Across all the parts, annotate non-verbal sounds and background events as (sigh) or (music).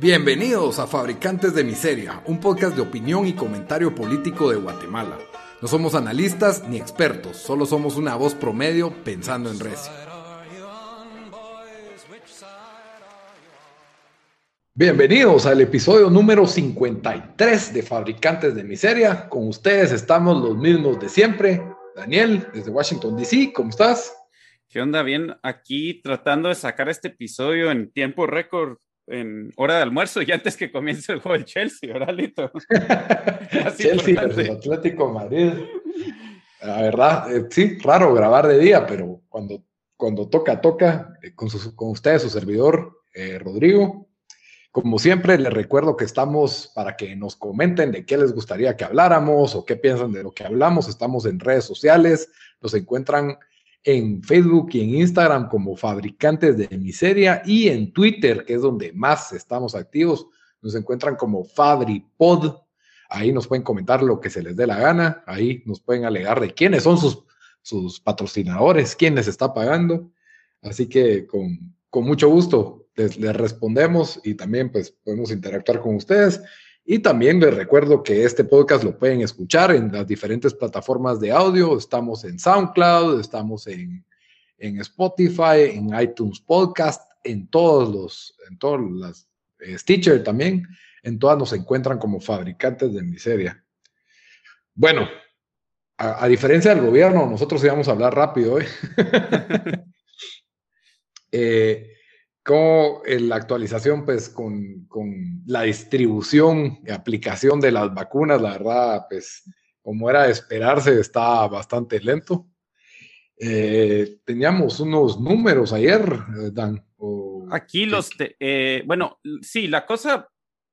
Bienvenidos a Fabricantes de Miseria, un podcast de opinión y comentario político de Guatemala. No somos analistas ni expertos, solo somos una voz promedio pensando en Recio. Bienvenidos al episodio número 53 de Fabricantes de Miseria. Con ustedes estamos los mismos de siempre. Daniel, desde Washington, D.C., ¿cómo estás? ¿Qué onda? Bien, aquí tratando de sacar este episodio en tiempo récord en hora de almuerzo y antes que comience el juego del Chelsea, ¿verdad, Lito? (laughs) Chelsea versus Atlético Madrid. La verdad, eh, sí, raro grabar de día, pero cuando, cuando toca, toca. Eh, con, con ustedes, su servidor, eh, Rodrigo. Como siempre, les recuerdo que estamos para que nos comenten de qué les gustaría que habláramos o qué piensan de lo que hablamos. Estamos en redes sociales, nos encuentran en Facebook y en Instagram como Fabricantes de Miseria y en Twitter, que es donde más estamos activos, nos encuentran como FabriPod. Ahí nos pueden comentar lo que se les dé la gana, ahí nos pueden alegar de quiénes son sus, sus patrocinadores, quién les está pagando. Así que con, con mucho gusto les, les respondemos y también pues podemos interactuar con ustedes. Y también les recuerdo que este podcast lo pueden escuchar en las diferentes plataformas de audio. Estamos en SoundCloud, estamos en, en Spotify, en iTunes Podcast, en todos los, en todas las eh, Stitcher también. En todas nos encuentran como fabricantes de miseria. Bueno, a, a diferencia del gobierno, nosotros íbamos a hablar rápido hoy. eh, (laughs) (laughs) como la actualización, pues con, con, la distribución y aplicación de las vacunas, la verdad, pues como era de esperarse, está bastante lento. Eh, teníamos unos números ayer, eh, Dan. O, Aquí los, eh, bueno, sí, la cosa,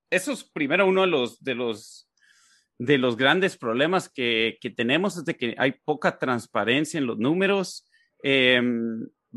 eso es primero uno de los, de los, de los grandes problemas que, que tenemos, es de que hay poca transparencia en los números. Eh,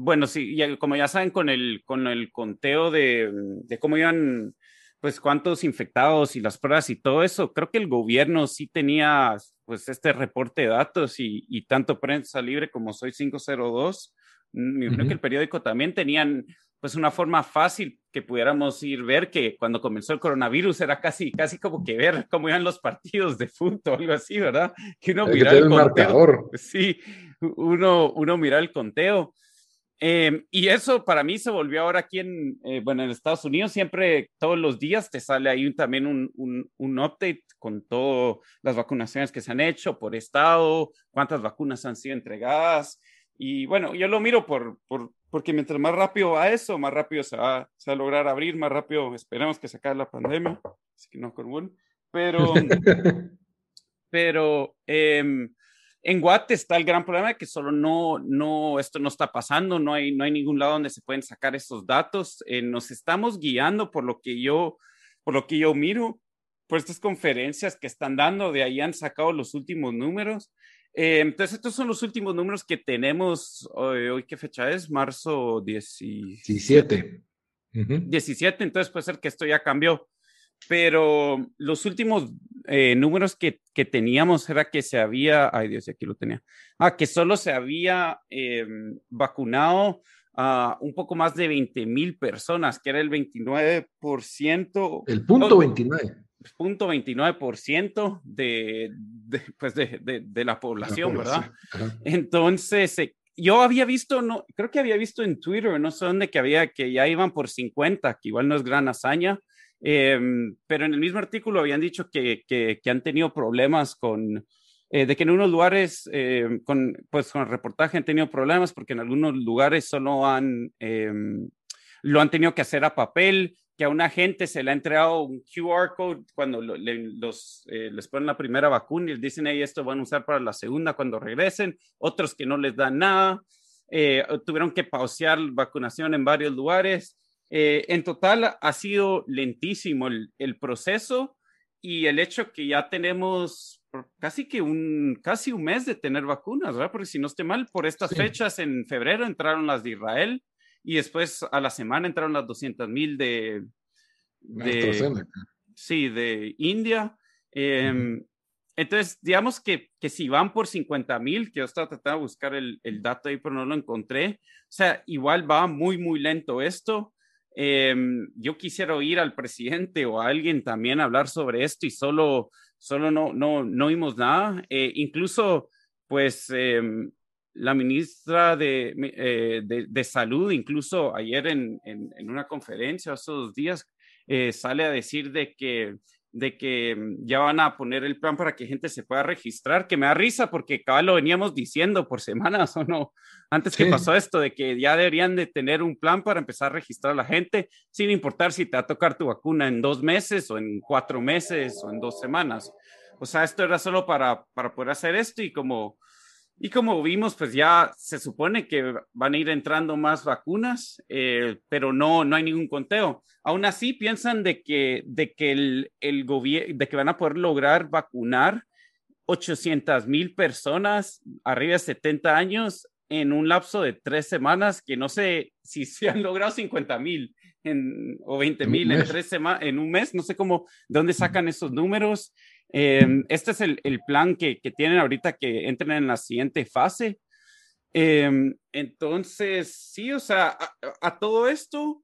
bueno, sí, ya, como ya saben, con el, con el conteo de, de, cómo iban, pues cuántos infectados y las pruebas y todo eso, creo que el gobierno sí tenía, pues, este reporte de datos y, y tanto Prensa Libre como Soy 502, me imagino uh -huh. que el periódico también tenían, pues, una forma fácil que pudiéramos ir ver que cuando comenzó el coronavirus era casi, casi como que ver cómo iban los partidos de fútbol, algo así, ¿verdad? Que uno mira el, el marcador. Sí, uno, uno mira el conteo. Eh, y eso para mí se volvió ahora aquí en, eh, bueno, en Estados Unidos, siempre, todos los días te sale ahí también un, un, un, update con todas las vacunaciones que se han hecho por estado, cuántas vacunas han sido entregadas. Y bueno, yo lo miro por, por, porque mientras más rápido va eso, más rápido se va, se va a lograr abrir, más rápido esperemos que se acabe la pandemia. Así que no, con. Pero, (laughs) pero, eh, en Guate está el gran problema de que solo no, no, esto no está pasando, no hay, no hay ningún lado donde se pueden sacar estos datos. Eh, nos estamos guiando por lo que yo, por lo que yo miro, por estas conferencias que están dando, de ahí han sacado los últimos números. Eh, entonces, estos son los últimos números que tenemos hoy, hoy ¿qué fecha es? Marzo 17. Uh -huh. 17, entonces puede ser que esto ya cambió pero los últimos eh, números que, que, teníamos era que se había, ay Dios, aquí lo tenía, ah, que solo se había eh, vacunado a un poco más de 20 mil personas, que era el 29%. El punto no, 29. Punto 29% de, de, pues de, de, de, la población, la ¿verdad? Ajá. Entonces, eh, yo había visto, no, creo que había visto en Twitter, no sé dónde, que había, que ya iban por 50, que igual no es gran hazaña, eh, pero en el mismo artículo habían dicho que, que, que han tenido problemas con, eh, de que en unos lugares, eh, con, pues con el reportaje han tenido problemas porque en algunos lugares solo han, em, lo han tenido que hacer a papel, que a una gente se le ha entregado un QR code cuando lo, le, los, eh, les ponen la primera vacuna y les dicen, hey, esto van a usar para la segunda cuando regresen, otros que no les dan nada, tuvieron que pausear vacunación en varios lugares. Eh, en total ha sido lentísimo el, el, proceso y el hecho que ya tenemos casi que un, casi un mes de tener vacunas, ¿verdad? Porque si no esté mal, por estas sí. fechas en febrero entraron las de Israel y después a la semana entraron las 200 mil de, de sí, de India. Eh, uh -huh. Entonces, digamos que, que, si van por 50 mil, que yo estaba tratando de buscar el, el dato ahí, pero no lo encontré, o sea, igual va muy, muy lento esto. Em, yo quisiera oír al presidente o a alguien también hablar sobre esto y solo, solo no, no, no oímos nada. Eh, incluso, pues, em, la ministra de, eh, de, de, Salud, incluso ayer en, en, en una conferencia, hace dos días, eh, sale a decir de que de que mm, ya van a poner el plan para que gente se pueda registrar, que me da risa porque cada lo veníamos diciendo por (laughs) semanas o no, antes que pasó esto, de que ya deberían de tener un plan para empezar a registrar a la gente, sin importar si te va a tocar tu vacuna en dos meses o en cuatro meses o en dos semanas. O sea, esto era solo para, para poder hacer esto y como y como vimos, pues ya se supone que van a ir entrando más vacunas, eh, pero no, no hay ningún conteo. Aún así, piensan de que, de que el, el de que van a poder lograr vacunar 800 mil personas arriba de 70 años en un lapso de tres semanas, que no sé si se han logrado 50 mil o 20 mil en, tres en un mes, no sé cómo, de dónde sacan esos números. Em, este es el, el plan que, que, tienen ahorita que entren en la siguiente fase. Em, entonces, sí, o sea, a, a, todo esto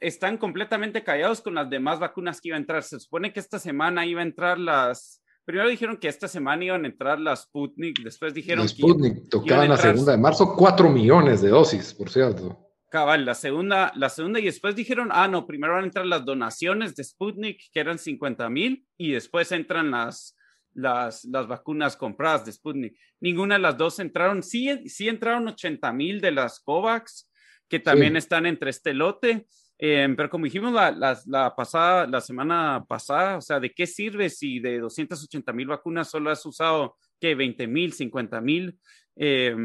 están completamente callados con las demás vacunas que iban a entrar. Se supone que esta semana iba a entrar las... Primero dijeron que esta semana iban a entrar las Sputnik, después dijeron la Sputnik, que... tocaban la segunda de marzo, cuatro millones de dosis, por cierto. Cabal, la segunda, la segunda y después dijeron, ah, no, primero van a entrar las donaciones de Sputnik, que eran 50 mil, y después entran las, las, las vacunas compradas de Sputnik. Ninguna de las dos entraron, sí, sí entraron 80 mil de las COVAX, que también sí. están entre este lote, eh, pero como dijimos la, la, la, pasada, la semana pasada, o sea, ¿de qué sirve si de 280 mil vacunas solo has usado, que 20 mil, 50 mil? Eh,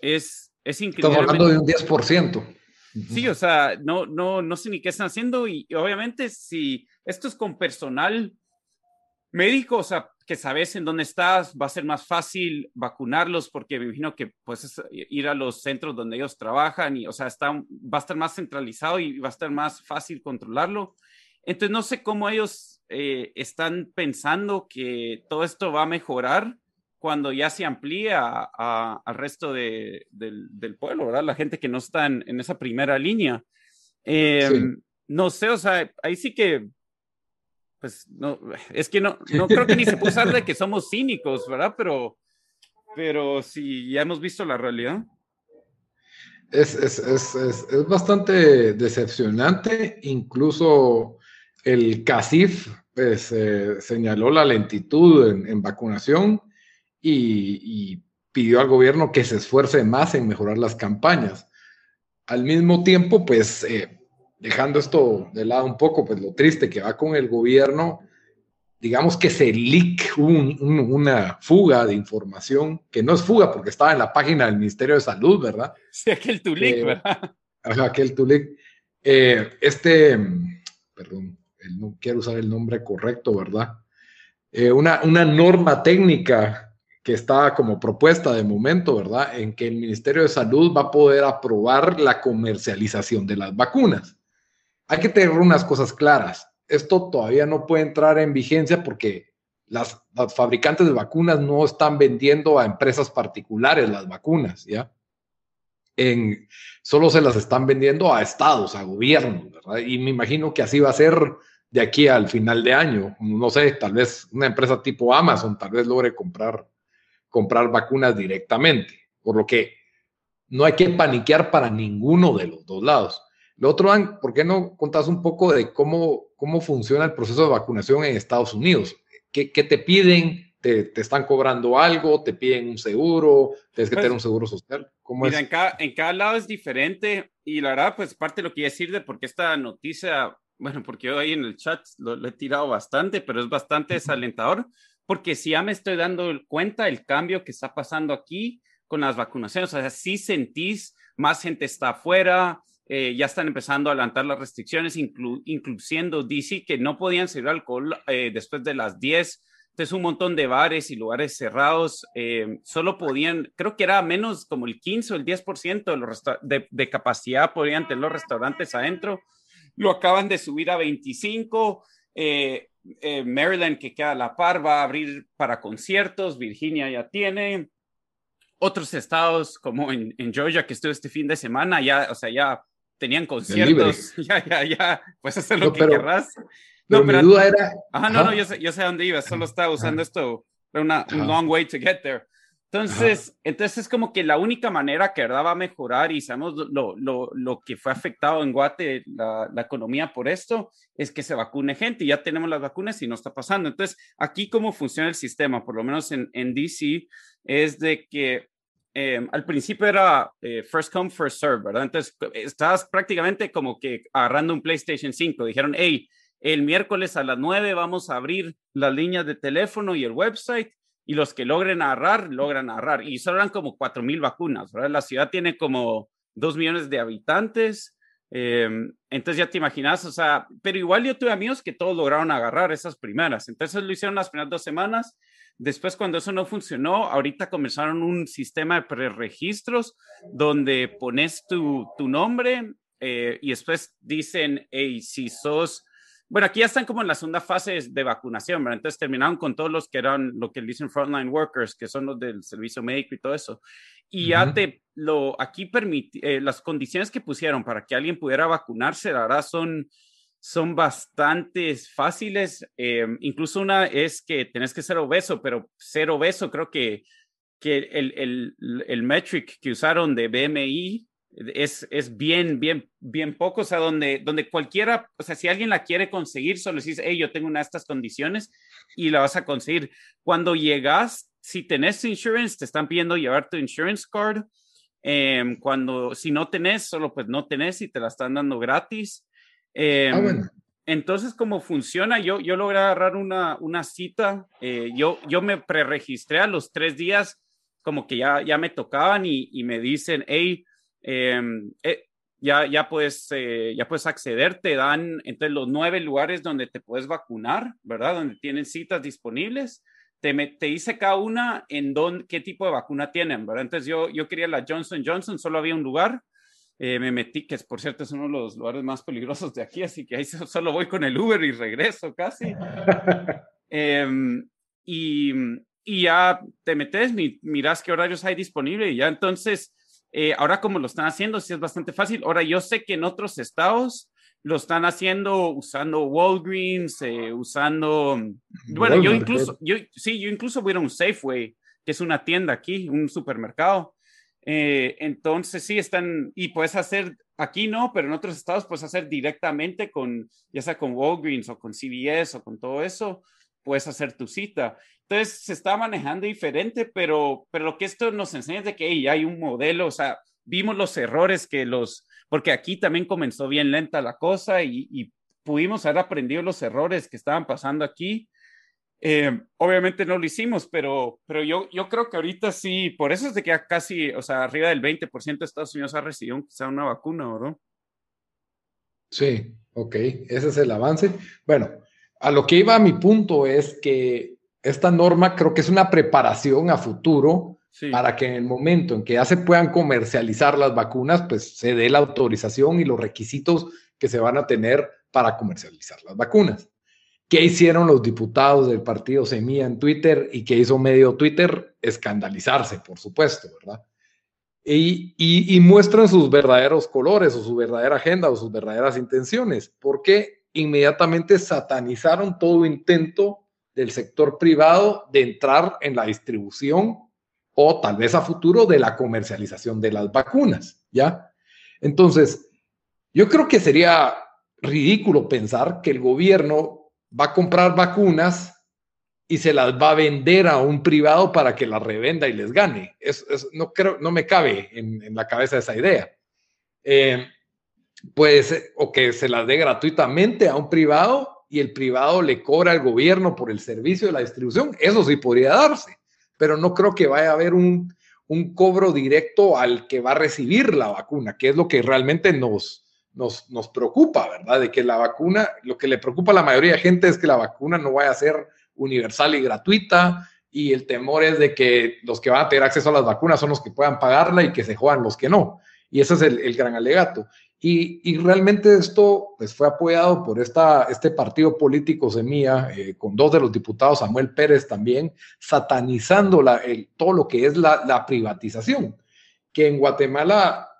es, es increíble. Estamos hablando de un 10%. Sí, o sea, no, no, no sé ni qué están haciendo y, y, obviamente si esto es con personal médico, o sea, que sabes en dónde estás, va a ser más fácil vacunarlos porque me imagino que pues ir a los centros donde ellos trabajan y, o sea, está, va a estar más centralizado y va a estar más fácil controlarlo. Entonces, no sé cómo ellos eh, están pensando que todo esto va a mejorar cuando ya se amplía al resto de, del, del, pueblo, ¿verdad? La gente que no está en, en esa primera línea. Eh, sí. No sé, o sea, ahí sí que, pues, no, es que no, no creo que ni se puede usar de que somos cínicos, ¿verdad? Pero, pero sí, ya hemos visto la realidad. Es, es, es, es bastante decepcionante, incluso el CACIF pues, eh, señaló la lentitud en, en vacunación y, y, pidió al gobierno que se esfuerce más en mejorar las campañas. Al mismo tiempo, pues, eh, dejando esto de lado un poco, pues lo triste que va con el gobierno, digamos que se leak un, un, una fuga de información, que no es fuga porque estaba en la página del Ministerio de Salud, ¿verdad? Sí, aquel tulic, eh, ¿verdad? Aquel tulic. Eh, este, perdón, no quiero usar el nombre correcto, ¿verdad? Eh, una, una norma técnica que está como propuesta de momento, ¿verdad? En que el Ministerio de Salud va a poder aprobar la comercialización de las vacunas. Hay que tener unas cosas claras. Esto todavía no puede entrar en vigencia porque las, fabricantes de vacunas no están vendiendo a empresas particulares las vacunas, ¿ya? En, solo se las están vendiendo a estados, a gobiernos, ¿verdad? Y me imagino que así va a ser de aquí al final de año. No sé, tal vez una empresa tipo Amazon tal vez logre comprar comprar vacunas directamente, por lo que no hay que paniquear para ninguno de los dos lados. Lo otro, ¿por qué no contás un poco de cómo, cómo funciona el proceso de vacunación en Estados Unidos? ¿Qué, qué te piden? ¿Te, ¿Te, están cobrando algo? ¿Te piden un seguro? ¿Tienes que pues, tener un seguro social? ¿Cómo mira, es? En cada, en cada lado es diferente y la verdad, pues parte de lo que iba a decir de por qué esta noticia, bueno, porque yo ahí en el chat lo, lo he tirado bastante, pero es bastante desalentador porque si ya me estoy dando cuenta del cambio que está pasando aquí con las vacunaciones, o sea, si sentís más gente está afuera, eh, ya están empezando a adelantar las restricciones, inclu incluyendo DC, que no podían servir alcohol eh, después de las 10. Entonces, un montón de bares y lugares cerrados eh, solo podían, creo que era menos como el 15 o el 10% de, los de, de capacidad podían tener los restaurantes adentro. Lo acaban de subir a 25. Eh, eh, Maryland, que queda a la par, va a abrir para conciertos, Virginia ya tiene, otros estados como en, en Georgia, que estuve este fin de semana, ya, o sea, ya tenían conciertos, (laughs) ya, ya, ya, puedes hacer lo que querrás. No, pero, mi duda era... Ajá, no, no, yo sé, yo sé dónde iba, solo estaba usando esto, una, un long way to get there. Entonces, entonces es como que la única manera que verdad va a mejorar y sabemos lo, lo, lo que fue afectado en Guate, la, la, economía por esto, es que se vacune gente. Ya tenemos las vacunas y no está pasando. Entonces, aquí cómo funciona el sistema, por lo menos en, en DC, es de que em, al principio era eh, first come, first serve, ¿verdad? Entonces, estabas prácticamente como que agarrando un PlayStation 5. Dijeron, hey, el miércoles a las 9 vamos a abrir las líneas de teléfono y el website y los que logren agarrar, logran agarrar. Y solo eran como 4 mil vacunas, ¿verdad? La ciudad tiene como 2 millones de habitantes. Em, entonces ya te imaginas, o sea, pero igual yo tuve amigos que todos lograron agarrar esas primeras. Entonces lo hicieron las primeras dos semanas. Después, cuando eso no funcionó, ahorita comenzaron un sistema de preregistros donde pones tu, tu nombre eh, y después dicen, hey, si sos bueno, aquí ya están como en la segunda fase de vacunación, ¿verdad? Entonces terminaron con todos los que eran lo que dicen frontline workers, que son los del servicio médico y todo eso. Y ya te lo, aquí permite, eh, las condiciones que pusieron para que alguien pudiera vacunarse, la verdad son, son bastante fáciles. Eh, incluso una es que tenés que ser obeso, pero ser obeso creo que, que el, el, el metric que usaron de BMI es, es bien, bien, bien poco, o sea, donde, donde cualquiera, o sea, si alguien la quiere conseguir, solo dices, hey, yo tengo una de estas condiciones y la vas a conseguir. Cuando llegas, si tenés insurance, te están pidiendo llevar tu insurance card. Em, cuando, si no tenés, solo pues no tenés y te la están dando gratis. Em, ah, entonces, ¿cómo funciona? Yo, yo logré agarrar una, una cita, eh, yo, yo me preregistré a los tres días, como que ya, ya me tocaban y, y me dicen, hey, Em, eh, ya, ya, puedes, eh, ya puedes acceder, te dan entre los nueve lugares donde te puedes vacunar, ¿verdad? Donde tienen citas disponibles. Te, te dice cada una en dónde, qué tipo de vacuna tienen, ¿verdad? Entonces yo, yo quería la Johnson Johnson, solo había un lugar. Eh, me metí, que es, por cierto es uno de los lugares más peligrosos de aquí, así que ahí solo voy con el Uber y regreso casi. (laughs) Em, y, y, ya te metes, miras qué horarios hay disponible y ya entonces eh, ahora como lo están haciendo, sí es bastante fácil. Ahora yo sé que en otros estados lo están haciendo usando Walgreens, eh, usando, bueno, yo incluso, yo, sí, yo incluso voy a un Safeway, que es una tienda aquí, un supermercado. Eh, entonces sí están, y puedes hacer, aquí no, pero en otros estados puedes hacer directamente con, ya sea con Walgreens o con CVS o con todo eso, puedes hacer tu cita. Entonces se está manejando diferente, pero, pero lo que esto nos enseña es de que hay un modelo, o sea, vimos los errores que los, porque aquí también comenzó bien lenta la cosa y, pudimos haber aprendido los errores que estaban pasando aquí. Eh, obviamente no lo hicimos, pero, pero yo, yo creo que ahorita sí, por eso es de que casi, o sea, arriba del 20% de Estados Unidos ha recibido quizá una vacuna, ¿verdad? Sí, ok, ese es el avance. Bueno, a lo que iba mi punto es que esta norma creo que es una preparación a futuro para que en el momento en que ya se puedan comercializar las vacunas, pues se dé la autorización y los requisitos que se van a tener para comercializar las vacunas. ¿Qué hicieron los diputados del partido Semilla en Twitter y qué hizo medio Twitter? Escandalizarse, por supuesto, ¿verdad? Y, y, y, muestran sus verdaderos colores o su verdadera agenda o sus verdaderas intenciones, porque inmediatamente satanizaron todo intento del sector privado de entrar en la distribución o tal vez a futuro de la comercialización de las vacunas, ¿ya? Entonces, yo creo que sería ridículo pensar que el gobierno va a comprar vacunas y se las va a vender a un privado para que las revenda y les gane. No, creo, no me cabe en, la cabeza esa idea. Eh, pues, o que se las dé gratuitamente a un privado y el privado le cobra al gobierno por el servicio de la distribución, eso sí podría darse, pero no creo que vaya a haber un, un cobro directo al que va a recibir la vacuna, que es lo que realmente nos, nos, nos preocupa, ¿verdad? De que la vacuna, lo que le preocupa a la mayoría de gente es que la vacuna no vaya a ser universal y gratuita, y el temor es de que los que van a tener acceso a las vacunas son los que puedan pagarla y que se jodan los que no. Y ese es el, el gran alegato. Y, realmente esto pues, fue apoyado por esta, este partido político Semilla, eh, con dos de los diputados, Samuel Pérez también, satanizando la, el, todo lo que es la, privatización, que en Guatemala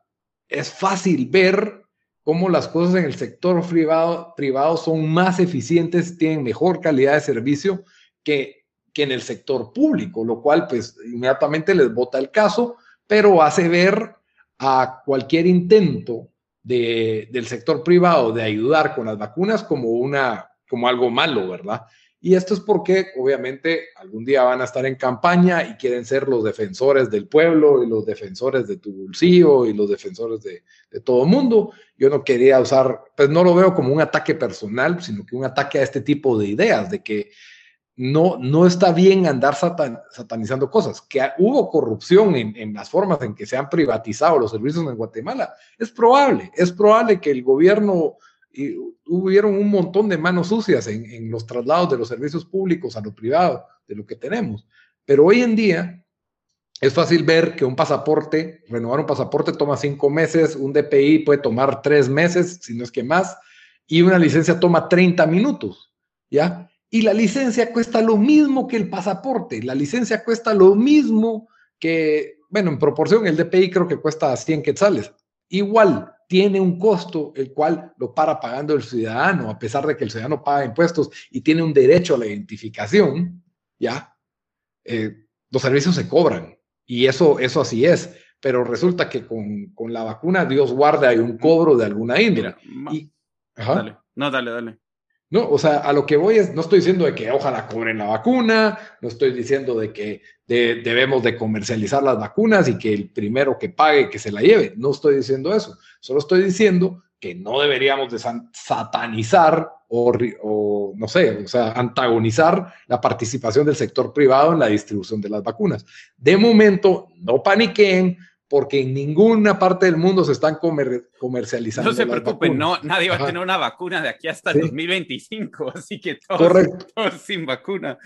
es fácil ver cómo las cosas en el sector privado, privado son más eficientes, tienen mejor calidad de servicio que, que en el sector público, lo cual pues inmediatamente les bota el caso, pero hace ver a cualquier intento de, del sector privado de ayudar con las vacunas como, una, como algo malo, ¿verdad? Y esto es porque obviamente algún día van a estar en campaña y quieren ser los defensores del pueblo y los defensores de tu bolsillo y los defensores de, todo mundo. Yo no quería usar, pues no lo veo como un ataque personal, sino que un ataque a este tipo de ideas, de que no, no está bien andar satanizando cosas. Que hubo corrupción en, en, las formas en que se han privatizado los servicios en Guatemala. Es probable, es probable que el gobierno y hubieron un montón de manos sucias en, los traslados de los servicios públicos a lo privado, de lo que tenemos. Pero hoy en día es fácil ver que un pasaporte, renovar un pasaporte toma cinco meses, un DPI puede tomar tres meses, si no es que más, y una licencia toma 30 minutos, ¿ya? Y la licencia cuesta lo mismo que el pasaporte, la licencia cuesta lo mismo que, bueno, en proporción, el DPI creo que cuesta 100 quetzales. Igual, tiene un costo el cual lo para pagando el ciudadano, a pesar de que el ciudadano paga impuestos y tiene un derecho a la identificación, ¿ya? Eh, los servicios se cobran y eso, eso así es, pero resulta que con, con la vacuna, Dios guarde, hay un cobro de alguna índole. Y, Dale. No, dale, dale. No, o sea, a lo que voy es, no estoy diciendo de que ojalá cobren la vacuna, no estoy diciendo de que debemos de comercializar las vacunas y que el primero que pague que se la lleve, no estoy diciendo eso, solo estoy diciendo que no deberíamos de satanizar o, no sé, o sea, antagonizar la participación del sector privado en la distribución de las vacunas. De momento, no paniquen, porque en ninguna parte del mundo se están comercializando. No se preocupen, no, nadie va a tener una vacuna de aquí hasta el 2025, (laughs) así que todos, sin vacuna.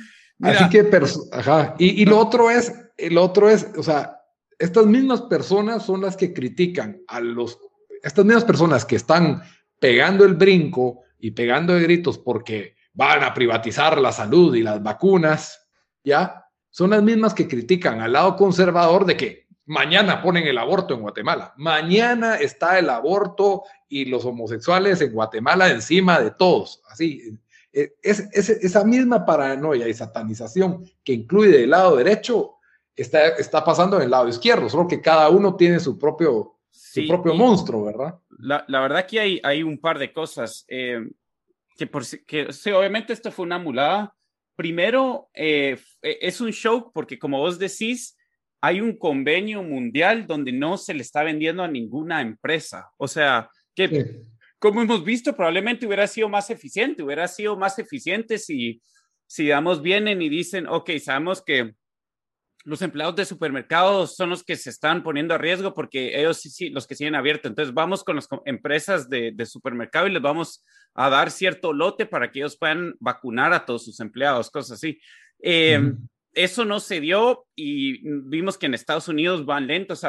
Así que, ajá. Y, y lo otro es, el otro es, o sea, estas mismas personas son las que critican a los, estas mismas personas que están pegando el brinco y pegando de gritos porque van a privatizar la salud y las vacunas, ¿ya? Son las mismas que critican al lado conservador de que Mañana ponen el aborto en Guatemala. Mañana está el aborto y los homosexuales en Guatemala encima de todos. Así, e, es, esa misma paranoia y satanización que incluye del lado derecho está, está pasando en el lado izquierdo, solo que cada uno tiene su propio, su propio monstruo, ¿verdad? La, la, verdad que hay, hay un par de cosas. Eh, que, por, que sí, obviamente esto fue una mulada. Primero, eh, es un show porque como vos decís, hay un convenio mundial donde no se le está vendiendo a ninguna empresa. O sea, que como hemos visto, probablemente hubiera sido más eficiente, hubiera sido más eficiente si, si digamos, vienen y dicen, ok, sabemos que los empleados de supermercados son los que se están poniendo a riesgo porque ellos sí, sí los que siguen abiertos. Entonces vamos con las empresas de, de, supermercado y les vamos a dar cierto lote para que ellos puedan vacunar a todos sus empleados, cosas así. Eh, eso no se dio y vimos que en Estados Unidos van lentos,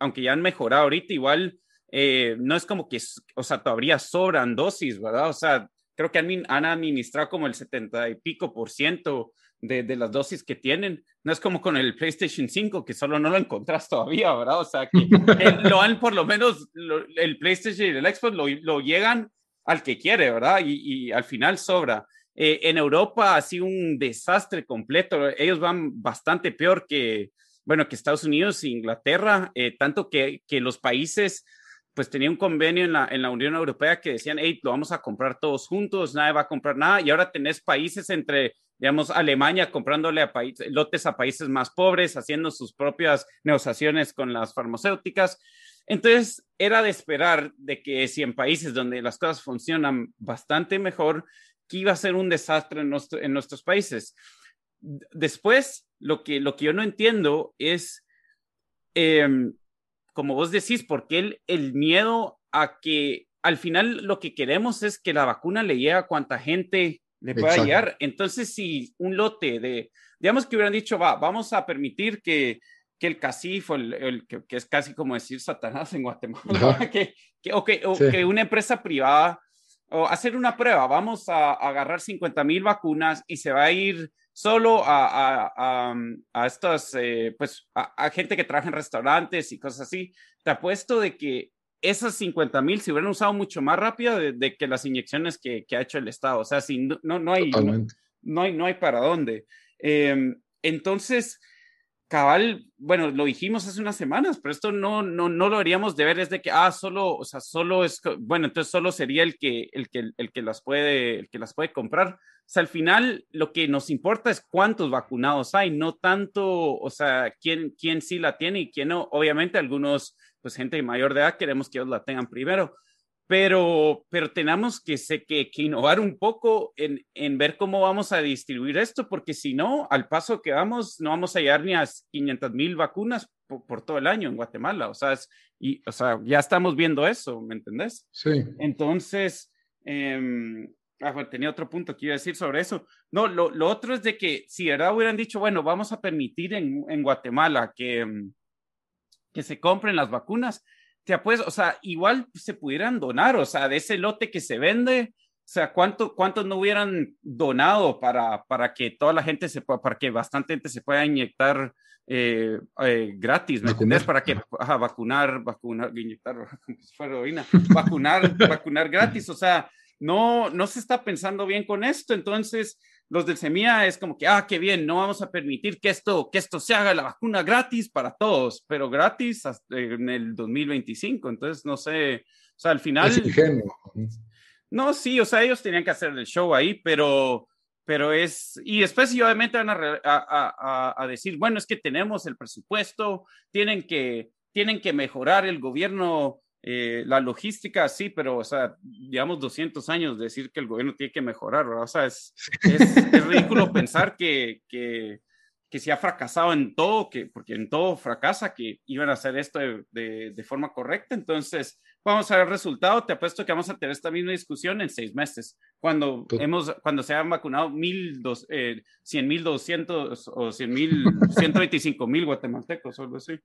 aunque ya han mejorado ahorita, igual eh, no es como que, o sea, todavía sobran dosis, ¿verdad? O sea, creo que han, han administrado como el 70 y pico por ciento de, de, las dosis que tienen. No es como con el PlayStation 5, que solo no lo encontrás todavía, ¿verdad? O sea, que, (laughs) lo han por lo menos, el PlayStation y el Xbox lo, lo, llegan al que quiere, ¿verdad? Y, y al final sobra. Eh, en Europa ha sido un desastre completo. Ellos van bastante peor que, bueno, que Estados Unidos e Inglaterra, eh, tanto que, que, los países pues tenían un convenio en la, en la Unión Europea que decían, hey, lo vamos a comprar todos juntos, nadie va a comprar nada, y ahora tenés países entre, digamos, Alemania comprándole a lotes a países más pobres, haciendo sus propias negociaciones con las farmacéuticas. Entonces, era de esperar de que si en países donde las cosas funcionan bastante mejor, que iba a ser un desastre en, nuestro, en nuestros países. Después, lo que, lo que yo no entiendo es, em, como vos decís, ¿por qué el, el, miedo a que al final lo que queremos es que la vacuna le llegue a cuanta gente le pueda llegar? Entonces, si un lote de, digamos que hubieran dicho, va, vamos a permitir que, que el CACIF, o el, el que, que, es casi como decir Satanás en Guatemala, (laughs) que, que, o, que, o sí. que una empresa privada o hacer una prueba, vamos a, agarrar 50 mil vacunas y se va a ir solo a, a, a, a estas, eh, pues, a, gente que trabaja en restaurantes y cosas así. Te apuesto de que esas 50 mil se hubieran usado mucho más rápido de, que las inyecciones que, ha hecho el Estado. O sea, si no, no, hay, no, hay, no hay para dónde. Em, entonces, cabal, bueno, lo dijimos hace unas semanas, pero esto no, no, no lo haríamos de ver es de que, ah, solo, o sea, solo es, bueno, entonces solo sería el que, el que, el que las puede, el que las puede comprar. O sea, al final lo que nos importa es cuántos vacunados hay, no tanto, o sea, quién, quién sí la tiene y quién no. Obviamente algunos, pues gente mayor edad queremos que ellos la tengan primero, pero, pero tenemos que, sé, que, innovar un poco en, en, ver cómo vamos a distribuir esto, porque si no, al paso que vamos, no vamos a llegar ni a 500 mil vacunas por, todo el año en Guatemala. O sea, y, o sea, ya estamos viendo eso, ¿me entendés? Sí. Entonces, eh, tenía otro punto que iba a decir sobre eso. No, lo, lo, otro es de que si era hubieran dicho, bueno, vamos a permitir en, en Guatemala que, que se compren las vacunas te o sea, igual se pudieran donar, o sea, de ese lote que se vende, o sea, ¿cuánto, ¿cuántos no hubieran donado para, para que toda la gente se pueda, para que bastante gente se pueda inyectar eh, eh, gratis, ¿me entiendes? Para que, vacunar, vacunar, inyectar, (laughs) heroína, vacunar, (laughs) vacunar gratis, o sea, no, no se está pensando bien con esto, entonces los del SEMIA es como que, ah, qué bien, no vamos a permitir que esto, que esto se haga la vacuna gratis para todos, pero gratis hasta en el 2025. Entonces, no sé, o sea, al final... No, sí, o sea, ellos tenían que hacer el show ahí, pero, pero es, y después obviamente van a, a, a, decir, bueno, es que tenemos el presupuesto, tienen que, tienen que mejorar el gobierno eh, la logística, sí, pero, o sea, digamos 200 años de decir que el gobierno tiene que mejorar, ¿verdad? O sea, es, es, ridículo pensar que, que, que, se ha fracasado en todo, que, porque en todo fracasa, que iban a hacer esto de, de, forma correcta. Entonces, vamos a ver el resultado. Te apuesto que vamos a tener esta misma discusión en seis meses, cuando, hemos, cuando se han vacunado mil, dos, eh, cien mil doscientos o cien mil, ciento veinticinco mil guatemaltecos algo así.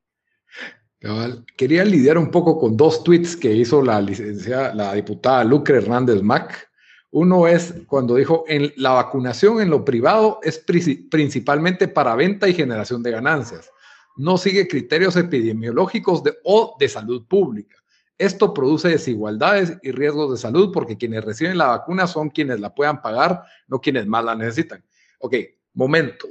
Quería lidiar un poco con dos tweets que hizo la licenciada, la diputada Lucre Hernández Mac. Uno es cuando dijo, en la vacunación en lo privado es principalmente para venta y generación de ganancias. No sigue criterios epidemiológicos de, o de salud pública. Esto produce desigualdades y riesgos de salud porque quienes reciben la vacuna son quienes la puedan pagar, no quienes más la necesitan. Ok, momento.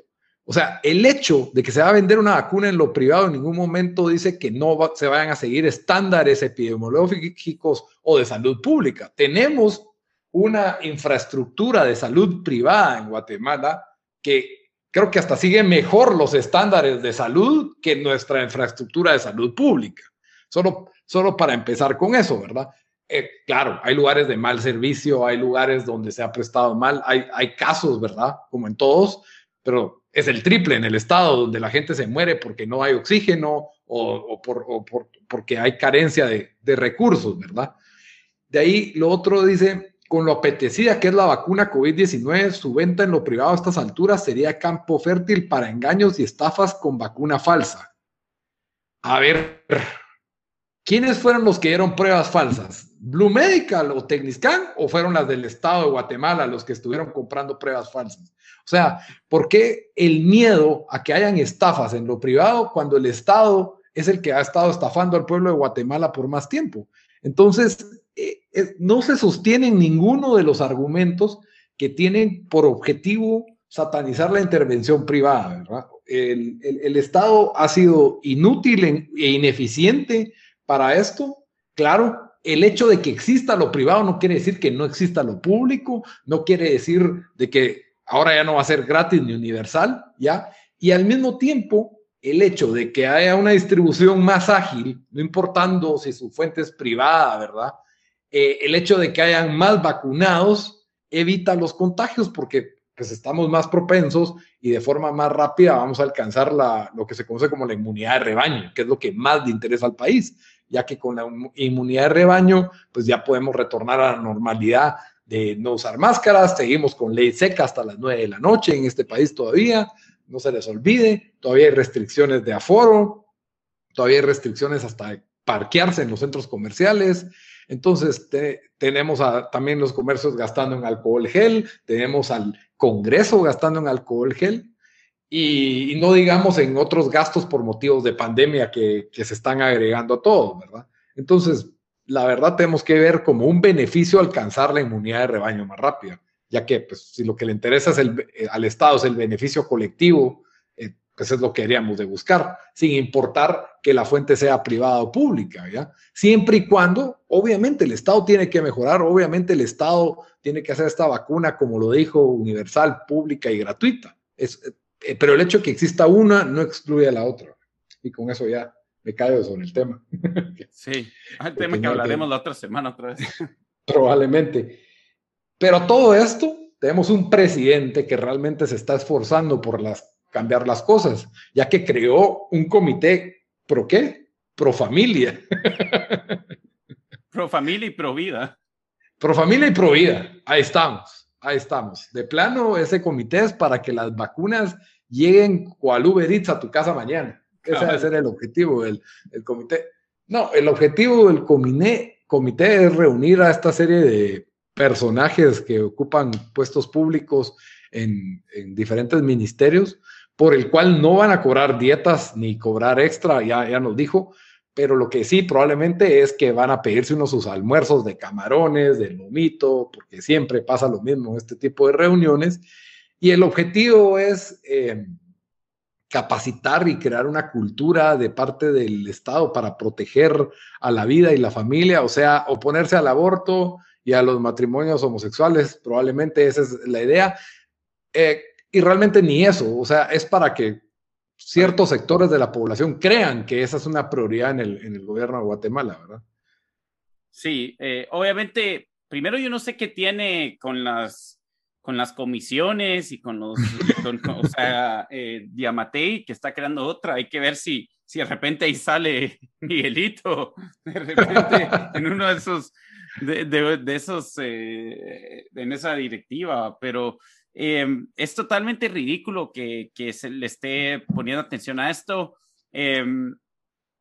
O sea, el hecho de que se va a vender una vacuna en lo privado en ningún momento dice que no se vayan a seguir estándares epidemiológicos o de salud pública. Tenemos una infraestructura de salud privada en Guatemala que creo que hasta sigue mejor los estándares de salud que nuestra infraestructura de salud pública. Solo, solo para empezar con eso, ¿verdad? Eh, claro, hay lugares de mal servicio, hay lugares donde se ha prestado mal, hay, hay casos, ¿verdad? Como en todos, pero es el triple en el estado donde la gente se muere porque no hay oxígeno o, por, porque hay carencia de, recursos, ¿verdad? De ahí lo otro dice, con lo apetecida que es la vacuna COVID-19, su venta en lo privado a estas alturas sería campo fértil para engaños y estafas con vacuna falsa. A ver, ¿quiénes fueron los que dieron pruebas falsas? ¿Blue Medical o Techniscan o fueron las del estado de Guatemala los que estuvieron comprando pruebas falsas? O sea, ¿por qué el miedo a que hayan estafas en lo privado cuando el Estado es el que ha estado estafando al pueblo de Guatemala por más tiempo? Entonces, eh, no se sostienen ninguno de los argumentos que tienen por objetivo satanizar la intervención privada, ¿verdad? El Estado ha sido inútil e ineficiente para esto. Claro, el hecho de que exista lo privado no quiere decir que no exista lo público, no quiere decir de que ahora ya no va a ser gratis ni universal, ¿ya? Y al mismo tiempo, el hecho de que haya una distribución más ágil, no importando si su fuente es privada, ¿verdad? Eh, el hecho de que hayan más vacunados evita los contagios porque pues estamos más propensos y de forma más rápida vamos a alcanzar la, lo que se conoce como la inmunidad de rebaño, que es lo que más le interesa al país, ya que con la inmunidad de rebaño, pues ya podemos retornar a la normalidad de no usar máscaras, seguimos con ley seca hasta las 9 de la noche en este país todavía, no se les olvide, todavía hay restricciones de aforo, todavía hay restricciones hasta parquearse en los centros comerciales, entonces tenemos a, también los comercios gastando en alcohol gel, tenemos al Congreso gastando en alcohol gel, y, no digamos en otros gastos por motivos de pandemia que, se están agregando a todo, ¿verdad? Entonces, la verdad tenemos que ver como un beneficio alcanzar la inmunidad de rebaño más rápida, ya que pues, si lo que le interesa es el, eh, al Estado es el beneficio colectivo, eh, pues es lo que deberíamos de buscar, sin importar que la fuente sea privada o pública, ¿ya? Siempre y cuando, obviamente, el Estado tiene que mejorar, obviamente el Estado tiene que hacer esta vacuna, como lo dijo, universal, pública y gratuita. Es, eh, pero el hecho de que exista una no excluye a la otra. Y con eso ya me caigo sobre el tema. (laughs) Sí, el tema que hablaremos la otra semana otra vez. (laughs) Probablemente. Pero todo esto, tenemos un presidente que realmente se está esforzando por las, cambiar las cosas, ya que creó un comité pro qué? Pro familia. (laughs) Pro familia y pro vida. Pro familia y pro vida. Ahí estamos. Ahí estamos. De plano, ese comité es para que las vacunas lleguen cual Uber Eats a tu casa mañana. Ese debe ser el objetivo del, comité. No, el objetivo del comité, comité es reunir a esta serie de personajes que ocupan puestos públicos en, diferentes ministerios, por el cual no van a cobrar dietas ni cobrar extra, ya, ya nos dijo, pero lo que sí probablemente es que van a pedirse unos sus almuerzos de camarones, de lomito, porque siempre pasa lo mismo en este tipo de reuniones, y el objetivo es... Eh, capacitar y crear una cultura de parte del Estado para proteger a la vida y la familia, o sea, oponerse al aborto y a los matrimonios homosexuales, probablemente esa es la idea. Eh, y realmente ni eso, o sea, es para que ciertos sectores de la población crean que esa es una prioridad en el, en el gobierno de Guatemala, ¿verdad? Sí, eh, obviamente, primero yo no sé qué tiene con las con las comisiones y con los, (laughs) o sea, eh, Diamatei, que está creando otra, hay que ver si, si de repente ahí sale Miguelito, de repente en uno de esos, de, de, esos, eh, en esa directiva, pero em, es totalmente ridículo que, que, se le esté poniendo atención a esto. Em,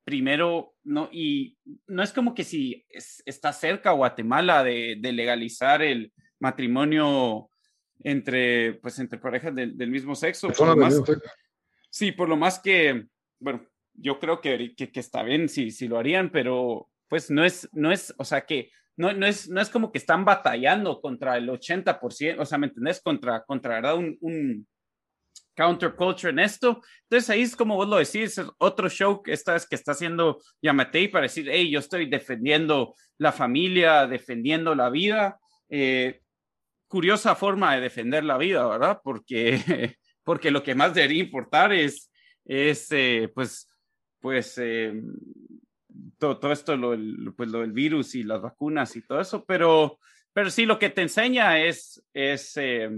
primero, no, y no es como que si está cerca Guatemala de, de legalizar el matrimonio entre, pues, entre parejas del mismo sexo. Sí, por lo más que, bueno, yo creo que, que, está bien si, si lo harían, pero pues no es, no es, o sea, que no, no, es, no es como que están batallando contra el 80%, o sea, ¿me entendés? Contra, contra ¿verdad? Un, un counterculture en esto. Entonces ahí es como vos lo decís, otro show que está, que está haciendo Yamatei para decir, hey, yo estoy defendiendo la familia, defendiendo la vida. Eh, curiosa forma de defender la vida, ¿verdad? Porque, (laughs) porque lo que más debería importar es, es eh, pues, pues, eh, todo, esto, lo, pues, lo del virus y las vacunas y todo eso, pero, pero sí, lo que te enseña es, es eh,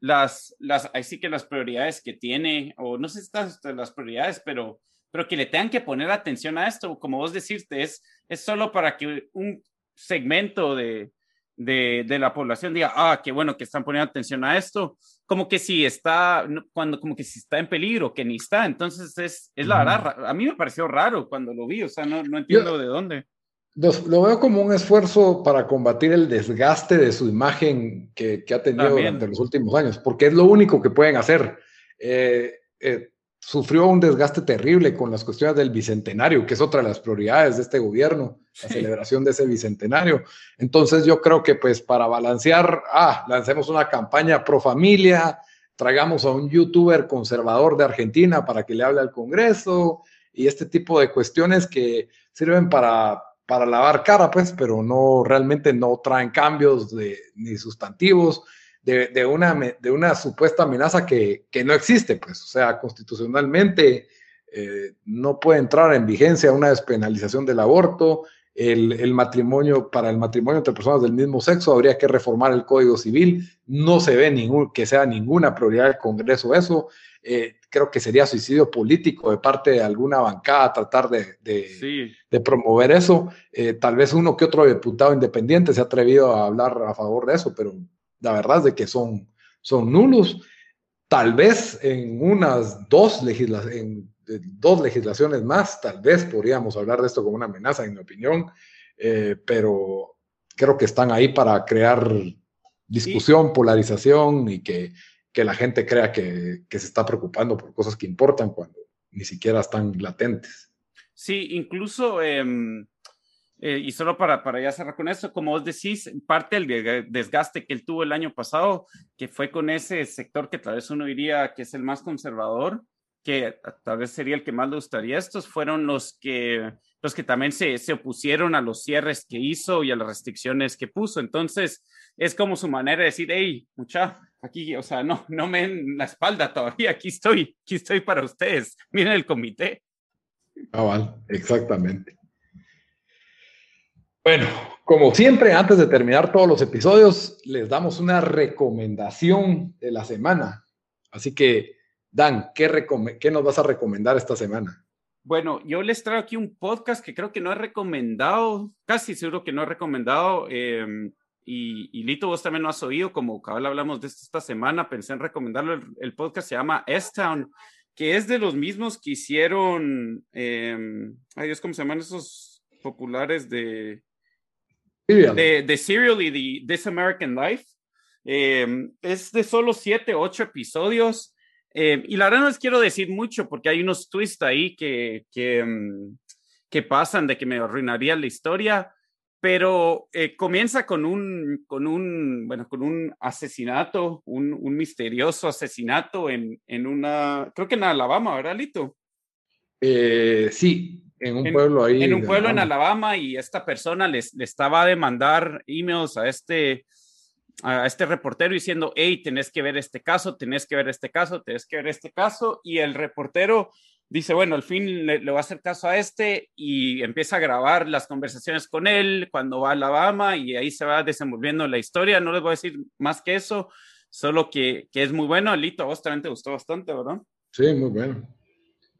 las, las, ahí sí que las prioridades que tiene, o no sé si estas las prioridades, pero, pero que le tengan que poner atención a esto, como vos decirte, es, es solo para que un segmento de, de, de, la población diga, ah, qué bueno que están poniendo atención a esto, como que si está, cuando como que si está en peligro, que ni está, entonces es, es la verdad, a mí me pareció raro cuando lo vi, o sea, no, no entiendo de dónde. Lo veo como un esfuerzo para combatir el desgaste de su imagen que, que ha tenido durante los últimos años, porque es lo único que pueden hacer. Eh, eh, sufrió un desgaste terrible con las cuestiones del bicentenario, que es otra de las prioridades de este gobierno, la celebración de ese bicentenario. Entonces yo creo que pues para balancear, ah, lancemos una campaña pro familia, traigamos a un youtuber conservador de Argentina para que le hable al Congreso y este tipo de cuestiones que sirven para, para lavar cara, pues, pero no realmente no traen cambios de, ni sustantivos de, una, de una supuesta amenaza que, no existe, pues, o sea, constitucionalmente eh, no puede entrar en vigencia una despenalización del aborto, el, matrimonio, para el matrimonio entre personas del mismo sexo habría que reformar el Código Civil, no se ve ningún, que sea ninguna prioridad del Congreso eso, eh, creo que sería suicidio político de parte de alguna bancada tratar de, de, promover eso, eh, tal vez uno que otro diputado independiente se ha atrevido a hablar a favor de eso, pero la verdad es de que son, son nulos. Tal vez en unas dos, en, dos legislaciones más, tal vez podríamos hablar de esto como una amenaza, en mi opinión, eh, pero creo que están ahí para crear discusión, polarización y que, que, la gente crea que, que, se está preocupando por cosas que importan cuando ni siquiera están latentes. Sí, incluso... Em, eh, y solo para, para ya cerrar con eso, como vos decís, parte del desgaste que él tuvo el año pasado, que fue con ese sector que tal vez uno diría que es el más conservador, que tal vez sería el que más le gustaría, estos fueron los que, los que también se, se opusieron a los cierres que hizo y a las restricciones que puso. Entonces, es como su manera de decir, hey, mucha, aquí, o sea, no, no me en la espalda todavía, aquí estoy, aquí estoy para ustedes, miren el comité. Ah, exactamente. Bueno, como siempre, antes de terminar todos los episodios, les damos una recomendación de la semana. Así que, Dan, ¿qué, nos vas a recomendar esta semana? Bueno, yo les traigo aquí un podcast que creo que no he recomendado, casi seguro que no he recomendado. Em, y, Lito, vos también lo has oído, como cabal hablamos de esto esta semana, pensé en recomendarlo. El, podcast se llama S-Town, que es de los mismos que hicieron, eh, ay Dios, ¿cómo se llaman esos populares de, de, de, Serial y de This American Life. Em, es de solo siete, ocho episodios. Em, y la verdad no les quiero decir mucho porque hay unos twists ahí que, que, em, que pasan de que me arruinaría la historia. Pero eh, comienza con un, con un, bueno, con un asesinato, un, un misterioso asesinato en, en, una, creo que en Alabama, ¿verdad, Lito? Eh, sí, en un pueblo ahí. En un pueblo en Alabama y esta persona les, le estaba a demandar emails a este, a este reportero diciendo, hey, tenés que ver este caso, tenés que ver este caso, tenés que ver este caso. Y el reportero dice, bueno, al fin le, le va a hacer caso a este y empieza a grabar las conversaciones con él cuando va a Alabama y ahí se va desenvolviendo la historia. No les voy a decir más que eso, solo que, que es muy bueno. Alito, a vos también te gustó bastante, ¿verdad? Sí, muy bueno.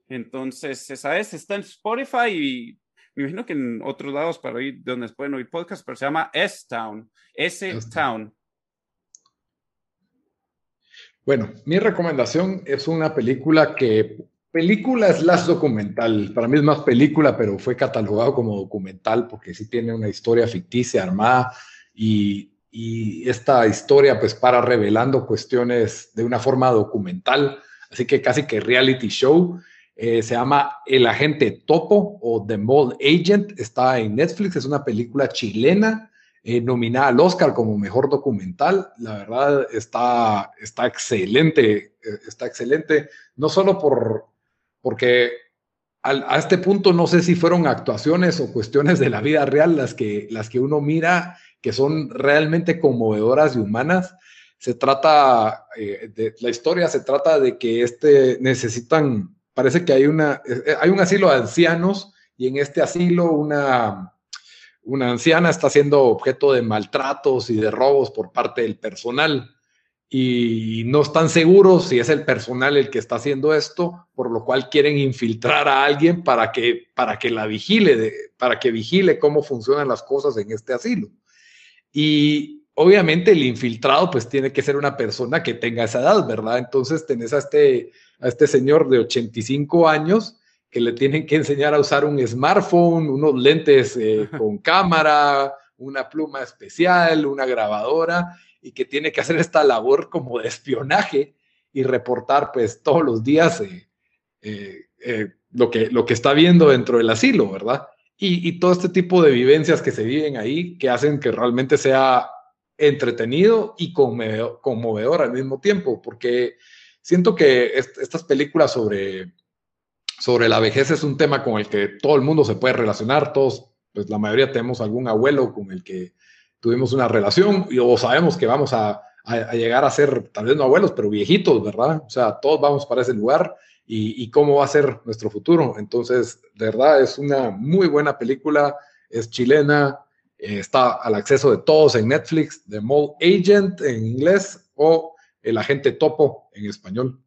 Entonces, esa es, está en Spotify y me imagino que en otros lados para oír, donde pueden oír podcast, pero se llama S-Town, S-Town. Bueno, mi recomendación es una película que, película es las documental, para mí es más película, pero fue catalogado como documental porque sí tiene una historia ficticia armada y, y esta historia pues para revelando cuestiones de una forma documental, así que casi que reality show eh, se llama El Agente Topo o The Mole Agent. Está en Netflix. Es una película chilena eh, nominada al Oscar como mejor documental. La verdad está, está excelente. Eh, está excelente. No solo por, porque a este punto no sé si fueron actuaciones o cuestiones de la vida real las que, las que uno mira que son realmente conmovedoras y humanas. Se trata, de, la historia se trata de que este, necesitan parece que hay, una, eh, hay un asilo de ancianos y en este asilo una, una anciana está siendo objeto de maltratos y de robos por parte del personal y no están seguros si es el personal el que está haciendo esto, por lo cual quieren infiltrar a alguien para que, para que la vigile, para que vigile cómo funcionan las cosas en este asilo. Y obviamente el infiltrado pues tiene que ser una persona que tenga esa edad, ¿verdad? Entonces tenés a este a este señor de 85 años que le tienen que enseñar a usar un smartphone, unos lentes eh, con cámara, una pluma especial, una grabadora, y que tiene que hacer esta labor como de espionaje y reportar pues todos los días eh, eh, lo, que, lo que está viendo dentro del asilo, ¿verdad? Y, y todo este tipo de vivencias que se viven ahí que hacen que realmente sea entretenido y conmovedor al mismo tiempo, porque siento que estas películas sobre, sobre la vejez es un tema con el que todo el mundo se puede relacionar, todos, pues la mayoría tenemos algún abuelo con el que tuvimos una relación y, o sabemos que vamos a, llegar a ser, tal vez no abuelos, pero viejitos, ¿verdad? O sea, todos vamos para ese lugar y, cómo va a ser nuestro futuro. Entonces, de verdad, es una muy buena película, es chilena, eh, está al acceso de todos en Netflix, The Mole Agent en inglés o el agente topo en español.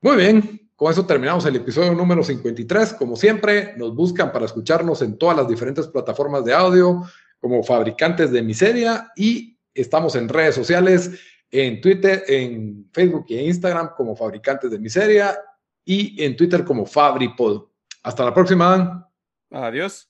Muy bien, con eso terminamos el episodio número 53. Como siempre, nos buscan para escucharnos en todas las diferentes plataformas de audio como fabricantes de miseria y estamos en redes sociales, en Twitter, en Facebook y Instagram como fabricantes de miseria y en Twitter como Fabripod. Hasta la próxima. Adiós.